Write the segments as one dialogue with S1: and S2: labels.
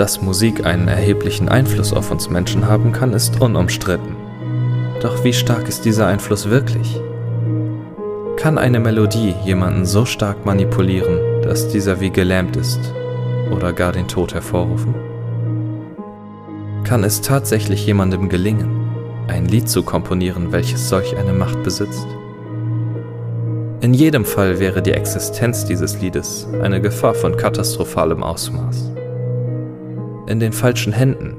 S1: Dass Musik einen erheblichen Einfluss auf uns Menschen haben kann, ist unumstritten. Doch wie stark ist dieser Einfluss wirklich? Kann eine Melodie jemanden so stark manipulieren, dass dieser wie gelähmt ist oder gar den Tod hervorrufen? Kann es tatsächlich jemandem gelingen, ein Lied zu komponieren, welches solch eine Macht besitzt? In jedem Fall wäre die Existenz dieses Liedes eine Gefahr von katastrophalem Ausmaß. In den falschen Händen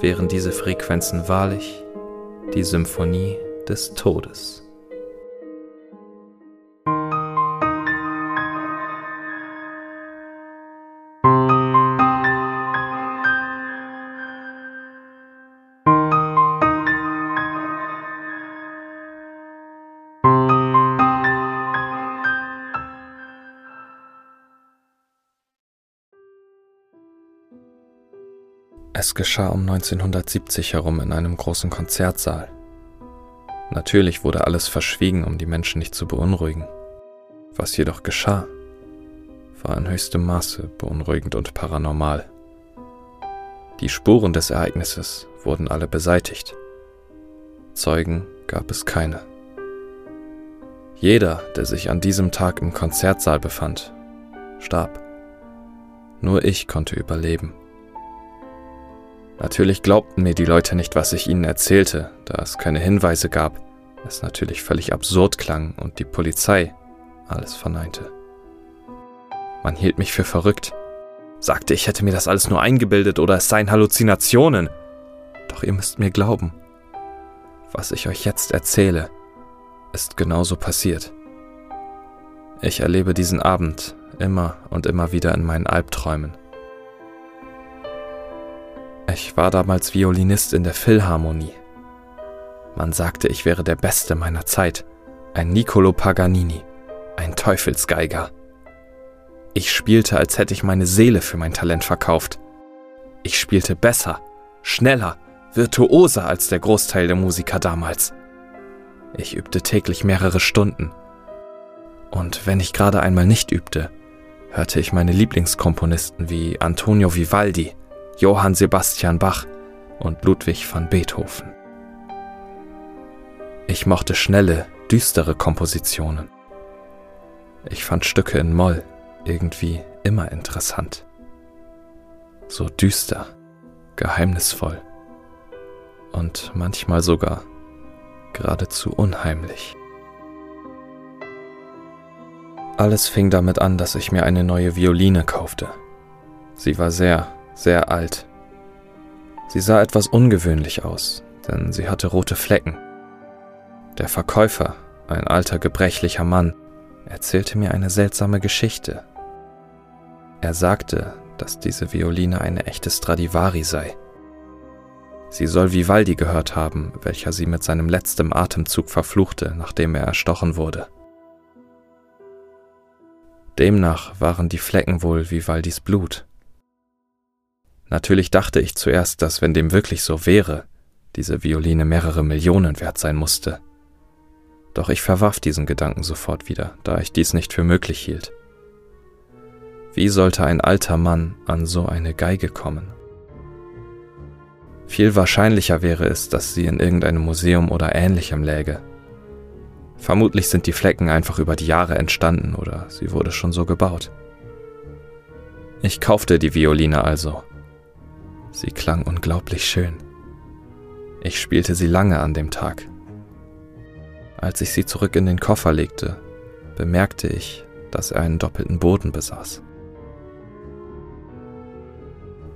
S1: wären diese Frequenzen wahrlich die Symphonie des Todes. Es geschah um 1970 herum in einem großen Konzertsaal. Natürlich wurde alles verschwiegen, um die Menschen nicht zu beunruhigen. Was jedoch geschah, war in höchstem Maße beunruhigend und paranormal. Die Spuren des Ereignisses wurden alle beseitigt. Zeugen gab es keine. Jeder, der sich an diesem Tag im Konzertsaal befand, starb. Nur ich konnte überleben. Natürlich glaubten mir die Leute nicht, was ich ihnen erzählte, da es keine Hinweise gab, es natürlich völlig absurd klang und die Polizei alles verneinte. Man hielt mich für verrückt, sagte, ich hätte mir das alles nur eingebildet oder es seien Halluzinationen. Doch ihr müsst mir glauben, was ich euch jetzt erzähle, ist genauso passiert. Ich erlebe diesen Abend immer und immer wieder in meinen Albträumen. Ich war damals Violinist in der Philharmonie. Man sagte, ich wäre der Beste meiner Zeit, ein Niccolo Paganini, ein Teufelsgeiger. Ich spielte, als hätte ich meine Seele für mein Talent verkauft. Ich spielte besser, schneller, virtuoser als der Großteil der Musiker damals. Ich übte täglich mehrere Stunden. Und wenn ich gerade einmal nicht übte, hörte ich meine Lieblingskomponisten wie Antonio Vivaldi, Johann Sebastian Bach und Ludwig van Beethoven. Ich mochte schnelle, düstere Kompositionen. Ich fand Stücke in Moll irgendwie immer interessant. So düster, geheimnisvoll und manchmal sogar geradezu unheimlich. Alles fing damit an, dass ich mir eine neue Violine kaufte. Sie war sehr, sehr alt. Sie sah etwas ungewöhnlich aus, denn sie hatte rote Flecken. Der Verkäufer, ein alter gebrechlicher Mann, erzählte mir eine seltsame Geschichte. Er sagte, dass diese Violine eine echte Stradivari sei. Sie soll Vivaldi gehört haben, welcher sie mit seinem letzten Atemzug verfluchte, nachdem er erstochen wurde. Demnach waren die Flecken wohl Vivaldis Blut. Natürlich dachte ich zuerst, dass wenn dem wirklich so wäre, diese Violine mehrere Millionen wert sein musste. Doch ich verwarf diesen Gedanken sofort wieder, da ich dies nicht für möglich hielt. Wie sollte ein alter Mann an so eine Geige kommen? Viel wahrscheinlicher wäre es, dass sie in irgendeinem Museum oder ähnlichem läge. Vermutlich sind die Flecken einfach über die Jahre entstanden oder sie wurde schon so gebaut. Ich kaufte die Violine also Sie klang unglaublich schön. Ich spielte sie lange an dem Tag. Als ich sie zurück in den Koffer legte, bemerkte ich, dass er einen doppelten Boden besaß.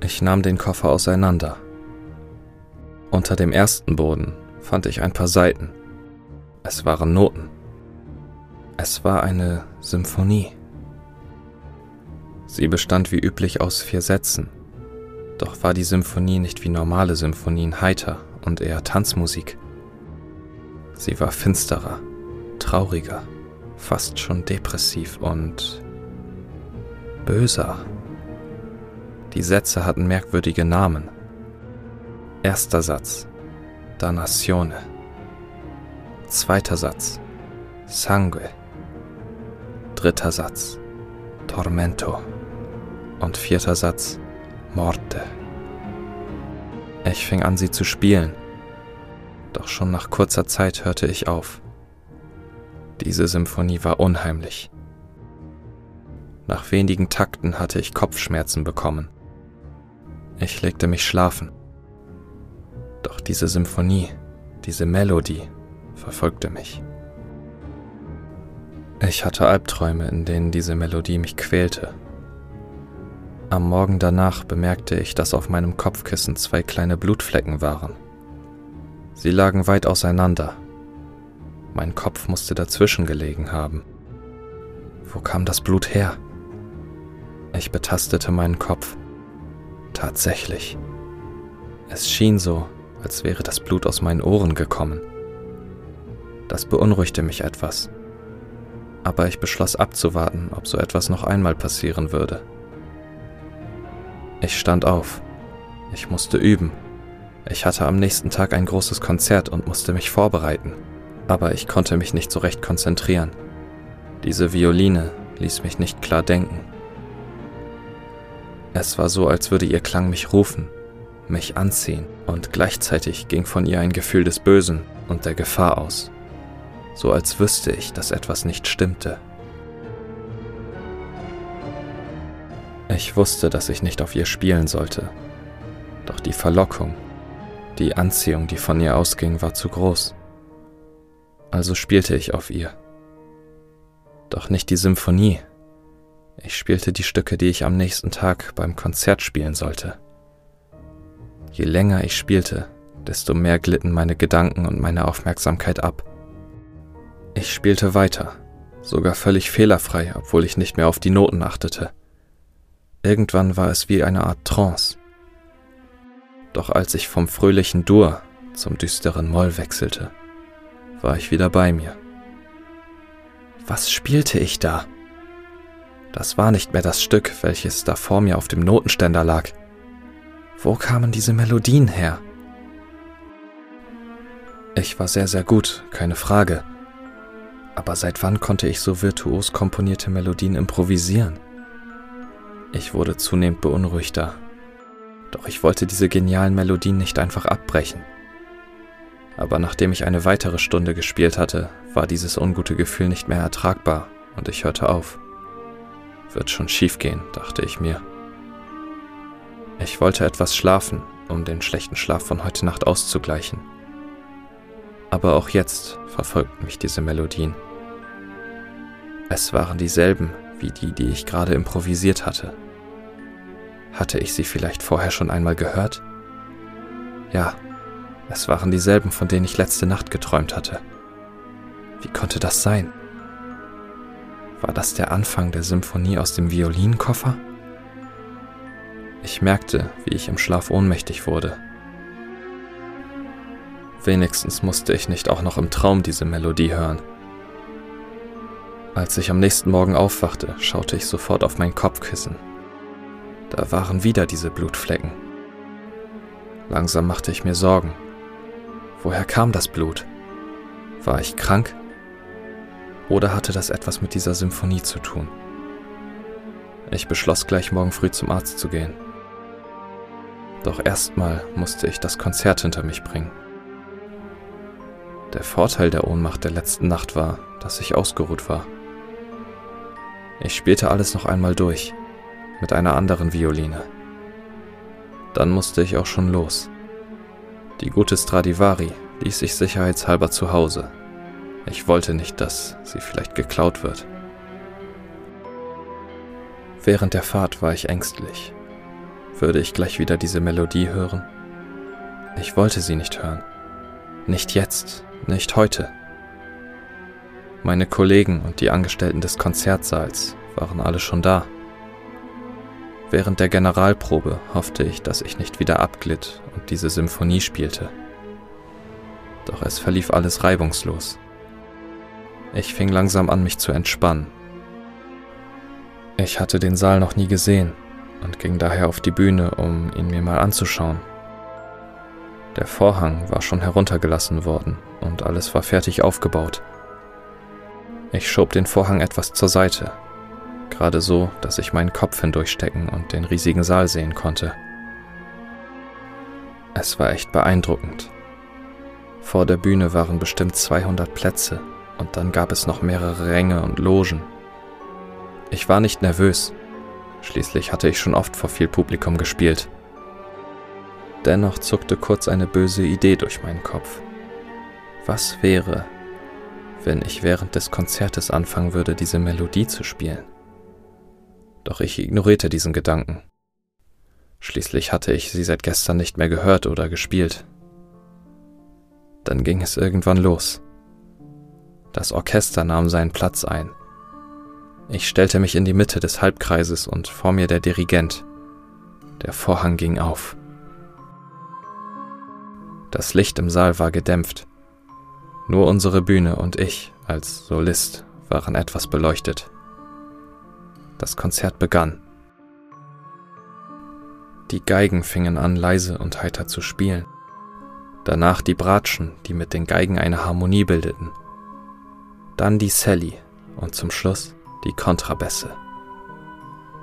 S1: Ich nahm den Koffer auseinander. Unter dem ersten Boden fand ich ein paar Seiten. Es waren Noten. Es war eine Symphonie. Sie bestand wie üblich aus vier Sätzen doch war die Symphonie nicht wie normale Symphonien heiter und eher Tanzmusik. Sie war finsterer, trauriger, fast schon depressiv und böser. Die Sätze hatten merkwürdige Namen. Erster Satz, Danazione. Zweiter Satz, Sangue. Dritter Satz, Tormento. Und vierter Satz, Morte. Ich fing an, sie zu spielen, doch schon nach kurzer Zeit hörte ich auf. Diese Symphonie war unheimlich. Nach wenigen Takten hatte ich Kopfschmerzen bekommen. Ich legte mich schlafen. Doch diese Symphonie, diese Melodie verfolgte mich. Ich hatte Albträume, in denen diese Melodie mich quälte. Am Morgen danach bemerkte ich, dass auf meinem Kopfkissen zwei kleine Blutflecken waren. Sie lagen weit auseinander. Mein Kopf musste dazwischen gelegen haben. Wo kam das Blut her? Ich betastete meinen Kopf. Tatsächlich. Es schien so, als wäre das Blut aus meinen Ohren gekommen. Das beunruhigte mich etwas. Aber ich beschloss abzuwarten, ob so etwas noch einmal passieren würde. Ich stand auf. Ich musste üben. Ich hatte am nächsten Tag ein großes Konzert und musste mich vorbereiten. Aber ich konnte mich nicht so recht konzentrieren. Diese Violine ließ mich nicht klar denken. Es war so, als würde ihr Klang mich rufen, mich anziehen, und gleichzeitig ging von ihr ein Gefühl des Bösen und der Gefahr aus, so als wüsste ich, dass etwas nicht stimmte. Ich wusste, dass ich nicht auf ihr spielen sollte, doch die Verlockung, die Anziehung, die von ihr ausging, war zu groß. Also spielte ich auf ihr. Doch nicht die Symphonie, ich spielte die Stücke, die ich am nächsten Tag beim Konzert spielen sollte. Je länger ich spielte, desto mehr glitten meine Gedanken und meine Aufmerksamkeit ab. Ich spielte weiter, sogar völlig fehlerfrei, obwohl ich nicht mehr auf die Noten achtete. Irgendwann war es wie eine Art Trance. Doch als ich vom fröhlichen Dur zum düsteren Moll wechselte, war ich wieder bei mir. Was spielte ich da? Das war nicht mehr das Stück, welches da vor mir auf dem Notenständer lag. Wo kamen diese Melodien her? Ich war sehr, sehr gut, keine Frage. Aber seit wann konnte ich so virtuos komponierte Melodien improvisieren? Ich wurde zunehmend beunruhigter. Doch ich wollte diese genialen Melodien nicht einfach abbrechen. Aber nachdem ich eine weitere Stunde gespielt hatte, war dieses ungute Gefühl nicht mehr ertragbar und ich hörte auf. Wird schon schief gehen, dachte ich mir. Ich wollte etwas schlafen, um den schlechten Schlaf von heute Nacht auszugleichen. Aber auch jetzt verfolgten mich diese Melodien. Es waren dieselben wie die, die ich gerade improvisiert hatte. Hatte ich sie vielleicht vorher schon einmal gehört? Ja, es waren dieselben, von denen ich letzte Nacht geträumt hatte. Wie konnte das sein? War das der Anfang der Symphonie aus dem Violinkoffer? Ich merkte, wie ich im Schlaf ohnmächtig wurde. Wenigstens musste ich nicht auch noch im Traum diese Melodie hören. Als ich am nächsten Morgen aufwachte, schaute ich sofort auf mein Kopfkissen. Da waren wieder diese Blutflecken. Langsam machte ich mir Sorgen. Woher kam das Blut? War ich krank? Oder hatte das etwas mit dieser Symphonie zu tun? Ich beschloss gleich morgen früh zum Arzt zu gehen. Doch erstmal musste ich das Konzert hinter mich bringen. Der Vorteil der Ohnmacht der letzten Nacht war, dass ich ausgeruht war. Ich spielte alles noch einmal durch, mit einer anderen Violine. Dann musste ich auch schon los. Die gute Stradivari ließ ich sicherheitshalber zu Hause ich wollte nicht, dass sie vielleicht geklaut wird. Während der Fahrt war ich ängstlich. Würde ich gleich wieder diese Melodie hören? Ich wollte sie nicht hören. Nicht jetzt, nicht heute. Meine Kollegen und die Angestellten des Konzertsaals waren alle schon da. Während der Generalprobe hoffte ich, dass ich nicht wieder abglitt und diese Symphonie spielte. Doch es verlief alles reibungslos. Ich fing langsam an, mich zu entspannen. Ich hatte den Saal noch nie gesehen und ging daher auf die Bühne, um ihn mir mal anzuschauen. Der Vorhang war schon heruntergelassen worden und alles war fertig aufgebaut. Ich schob den Vorhang etwas zur Seite, gerade so, dass ich meinen Kopf hindurchstecken und den riesigen Saal sehen konnte. Es war echt beeindruckend. Vor der Bühne waren bestimmt 200 Plätze und dann gab es noch mehrere Ränge und Logen. Ich war nicht nervös, schließlich hatte ich schon oft vor viel Publikum gespielt. Dennoch zuckte kurz eine böse Idee durch meinen Kopf. Was wäre, wenn ich während des Konzertes anfangen würde, diese Melodie zu spielen? Doch ich ignorierte diesen Gedanken. Schließlich hatte ich sie seit gestern nicht mehr gehört oder gespielt. Dann ging es irgendwann los. Das Orchester nahm seinen Platz ein. Ich stellte mich in die Mitte des Halbkreises und vor mir der Dirigent. Der Vorhang ging auf. Das Licht im Saal war gedämpft. Nur unsere Bühne und ich als Solist waren etwas beleuchtet. Das Konzert begann. Die Geigen fingen an leise und heiter zu spielen. Danach die Bratschen, die mit den Geigen eine Harmonie bildeten. Dann die Sally und zum Schluss die Kontrabässe.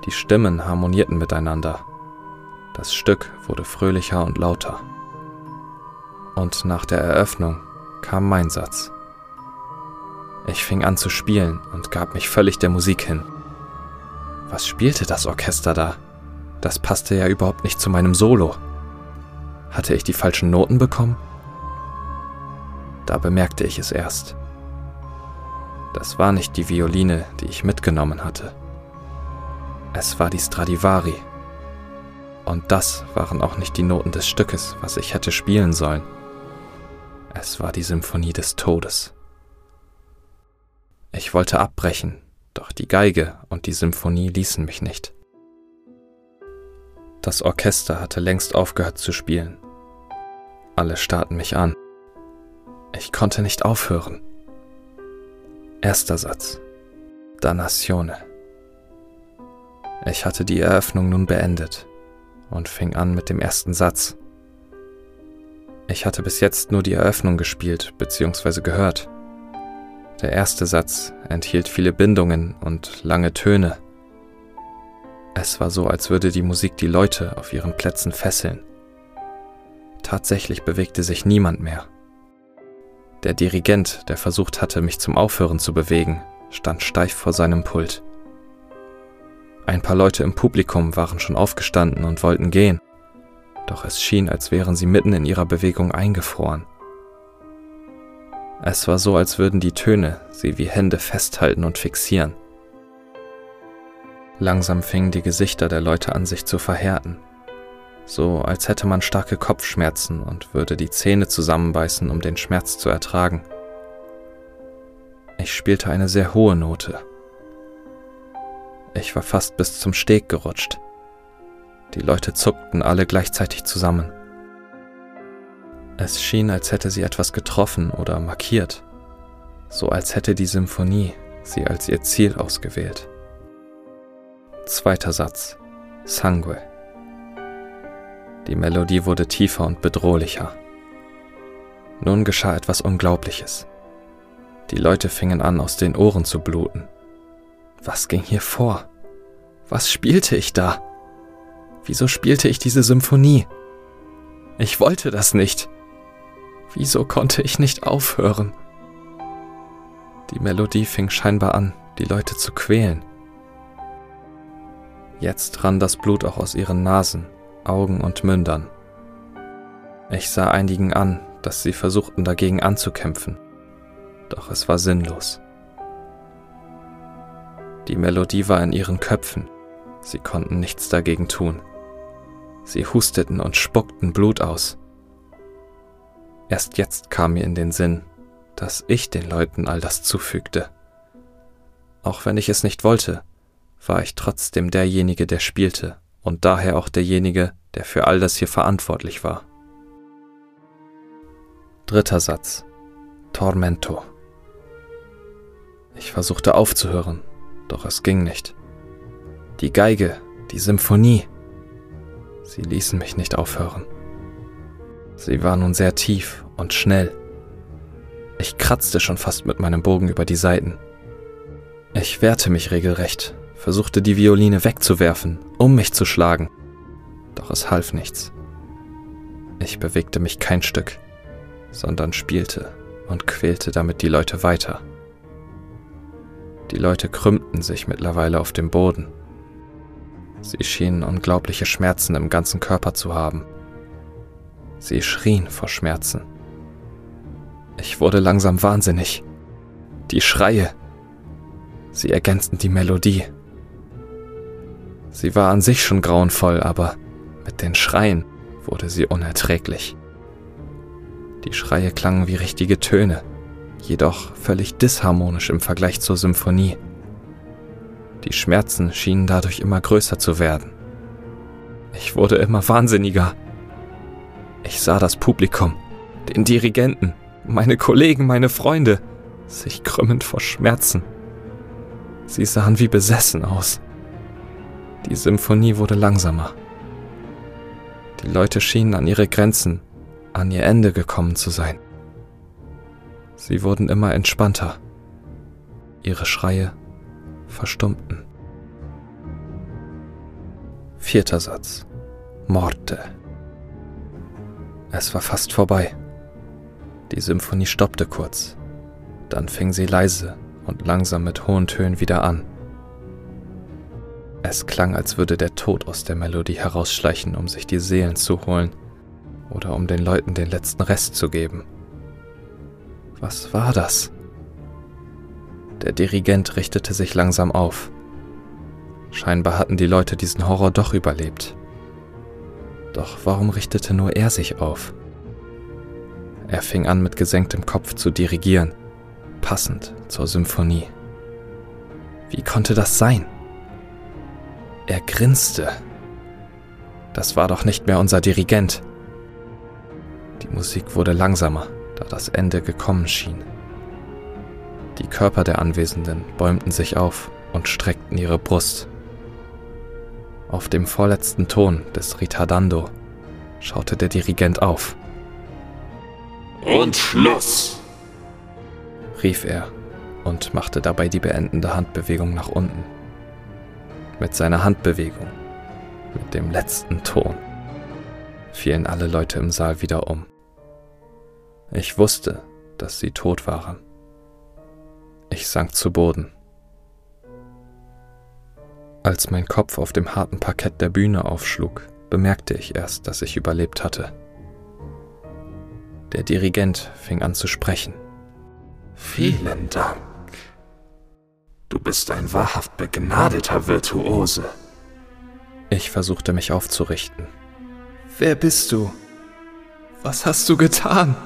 S1: Die Stimmen harmonierten miteinander. Das Stück wurde fröhlicher und lauter. Und nach der Eröffnung kam mein Satz. Ich fing an zu spielen und gab mich völlig der Musik hin. Was spielte das Orchester da? Das passte ja überhaupt nicht zu meinem Solo. Hatte ich die falschen Noten bekommen? Da bemerkte ich es erst. Das war nicht die Violine, die ich mitgenommen hatte. Es war die Stradivari. Und das waren auch nicht die Noten des Stückes, was ich hätte spielen sollen. Es war die Symphonie des Todes. Ich wollte abbrechen, doch die Geige und die Symphonie ließen mich nicht. Das Orchester hatte längst aufgehört zu spielen. Alle starrten mich an. Ich konnte nicht aufhören. Erster Satz. Dannazione. Ich hatte die Eröffnung nun beendet und fing an mit dem ersten Satz. Ich hatte bis jetzt nur die Eröffnung gespielt bzw. gehört. Der erste Satz enthielt viele Bindungen und lange Töne. Es war so, als würde die Musik die Leute auf ihren Plätzen fesseln. Tatsächlich bewegte sich niemand mehr. Der Dirigent, der versucht hatte, mich zum Aufhören zu bewegen, stand steif vor seinem Pult. Ein paar Leute im Publikum waren schon aufgestanden und wollten gehen, doch es schien, als wären sie mitten in ihrer Bewegung eingefroren. Es war so, als würden die Töne sie wie Hände festhalten und fixieren. Langsam fingen die Gesichter der Leute an sich zu verhärten, so als hätte man starke Kopfschmerzen und würde die Zähne zusammenbeißen, um den Schmerz zu ertragen. Ich spielte eine sehr hohe Note. Ich war fast bis zum Steg gerutscht. Die Leute zuckten alle gleichzeitig zusammen. Es schien, als hätte sie etwas getroffen oder markiert, so als hätte die Symphonie sie als ihr Ziel ausgewählt. Zweiter Satz. Sangue. Die Melodie wurde tiefer und bedrohlicher. Nun geschah etwas Unglaubliches. Die Leute fingen an, aus den Ohren zu bluten. Was ging hier vor? Was spielte ich da? Wieso spielte ich diese Symphonie? Ich wollte das nicht. Wieso konnte ich nicht aufhören? Die Melodie fing scheinbar an, die Leute zu quälen. Jetzt rann das Blut auch aus ihren Nasen, Augen und Mündern. Ich sah einigen an, dass sie versuchten dagegen anzukämpfen, doch es war sinnlos. Die Melodie war in ihren Köpfen, sie konnten nichts dagegen tun. Sie husteten und spuckten Blut aus. Erst jetzt kam mir in den Sinn, dass ich den Leuten all das zufügte. Auch wenn ich es nicht wollte, war ich trotzdem derjenige, der spielte und daher auch derjenige, der für all das hier verantwortlich war. Dritter Satz. Tormento. Ich versuchte aufzuhören, doch es ging nicht. Die Geige, die Symphonie. Sie ließen mich nicht aufhören. Sie war nun sehr tief und schnell. Ich kratzte schon fast mit meinem Bogen über die Saiten. Ich wehrte mich regelrecht, versuchte die Violine wegzuwerfen, um mich zu schlagen. Doch es half nichts. Ich bewegte mich kein Stück, sondern spielte und quälte damit die Leute weiter. Die Leute krümmten sich mittlerweile auf dem Boden. Sie schienen unglaubliche Schmerzen im ganzen Körper zu haben. Sie schrien vor Schmerzen. Ich wurde langsam wahnsinnig. Die Schreie. Sie ergänzten die Melodie. Sie war an sich schon grauenvoll, aber mit den Schreien wurde sie unerträglich. Die Schreie klangen wie richtige Töne, jedoch völlig disharmonisch im Vergleich zur Symphonie. Die Schmerzen schienen dadurch immer größer zu werden. Ich wurde immer wahnsinniger. Ich sah das Publikum, den Dirigenten, meine Kollegen, meine Freunde, sich krümmend vor Schmerzen. Sie sahen wie besessen aus. Die Symphonie wurde langsamer. Die Leute schienen an ihre Grenzen, an ihr Ende gekommen zu sein. Sie wurden immer entspannter. Ihre Schreie verstummten. Vierter Satz. Morte. Es war fast vorbei. Die Symphonie stoppte kurz. Dann fing sie leise und langsam mit hohen Tönen wieder an. Es klang, als würde der Tod aus der Melodie herausschleichen, um sich die Seelen zu holen oder um den Leuten den letzten Rest zu geben. Was war das? Der Dirigent richtete sich langsam auf. Scheinbar hatten die Leute diesen Horror doch überlebt. Doch warum richtete nur er sich auf? Er fing an mit gesenktem Kopf zu dirigieren, passend zur Symphonie. Wie konnte das sein? Er grinste. Das war doch nicht mehr unser Dirigent. Die Musik wurde langsamer, da das Ende gekommen schien. Die Körper der Anwesenden bäumten sich auf und streckten ihre Brust. Auf dem vorletzten Ton des Ritardando schaute der Dirigent auf.
S2: Und Schluss!
S1: rief er und machte dabei die beendende Handbewegung nach unten mit seiner Handbewegung, mit dem letzten Ton, fielen alle Leute im Saal wieder um. Ich wusste, dass sie tot waren. Ich sank zu Boden. Als mein Kopf auf dem harten Parkett der Bühne aufschlug, bemerkte ich erst, dass ich überlebt hatte. Der Dirigent fing an zu sprechen.
S2: Vielen Dank. Du bist ein wahrhaft begnadeter Virtuose.
S1: Ich versuchte mich aufzurichten.
S3: Wer bist du? Was hast du getan?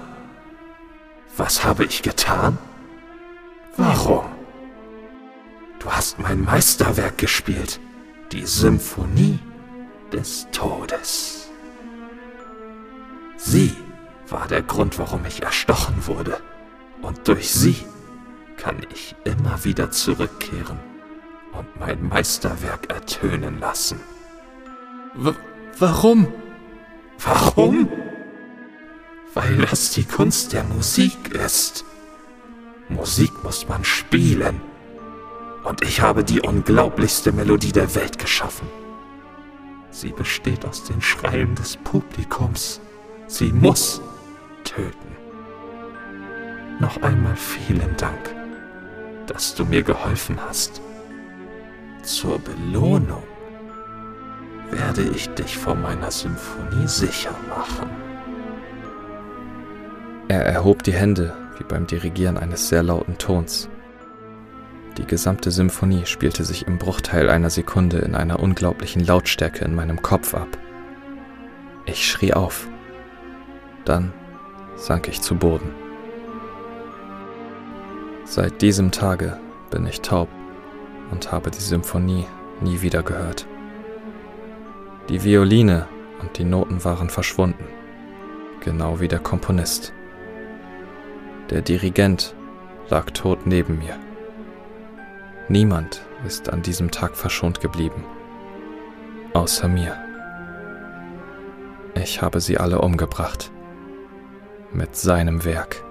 S2: Was habe ich getan? Warum? Du hast mein Meisterwerk gespielt, die Symphonie des Todes. Sie war der Grund, warum ich erstochen wurde. Und durch sie kann ich immer wieder zurückkehren und mein Meisterwerk ertönen lassen.
S3: W warum?
S2: Warum? Weil das die Kunst der Musik ist. Musik muss man spielen. Und ich habe die unglaublichste Melodie der Welt geschaffen. Sie besteht aus den Schreien des Publikums. Sie muss töten. Noch einmal vielen Dank dass du mir geholfen hast. Zur Belohnung werde ich dich vor meiner Symphonie sicher machen.
S1: Er erhob die Hände wie beim Dirigieren eines sehr lauten Tons. Die gesamte Symphonie spielte sich im Bruchteil einer Sekunde in einer unglaublichen Lautstärke in meinem Kopf ab. Ich schrie auf. Dann sank ich zu Boden. Seit diesem Tage bin ich taub und habe die Symphonie nie wieder gehört. Die Violine und die Noten waren verschwunden, genau wie der Komponist. Der Dirigent lag tot neben mir. Niemand ist an diesem Tag verschont geblieben, außer mir. Ich habe sie alle umgebracht, mit seinem Werk.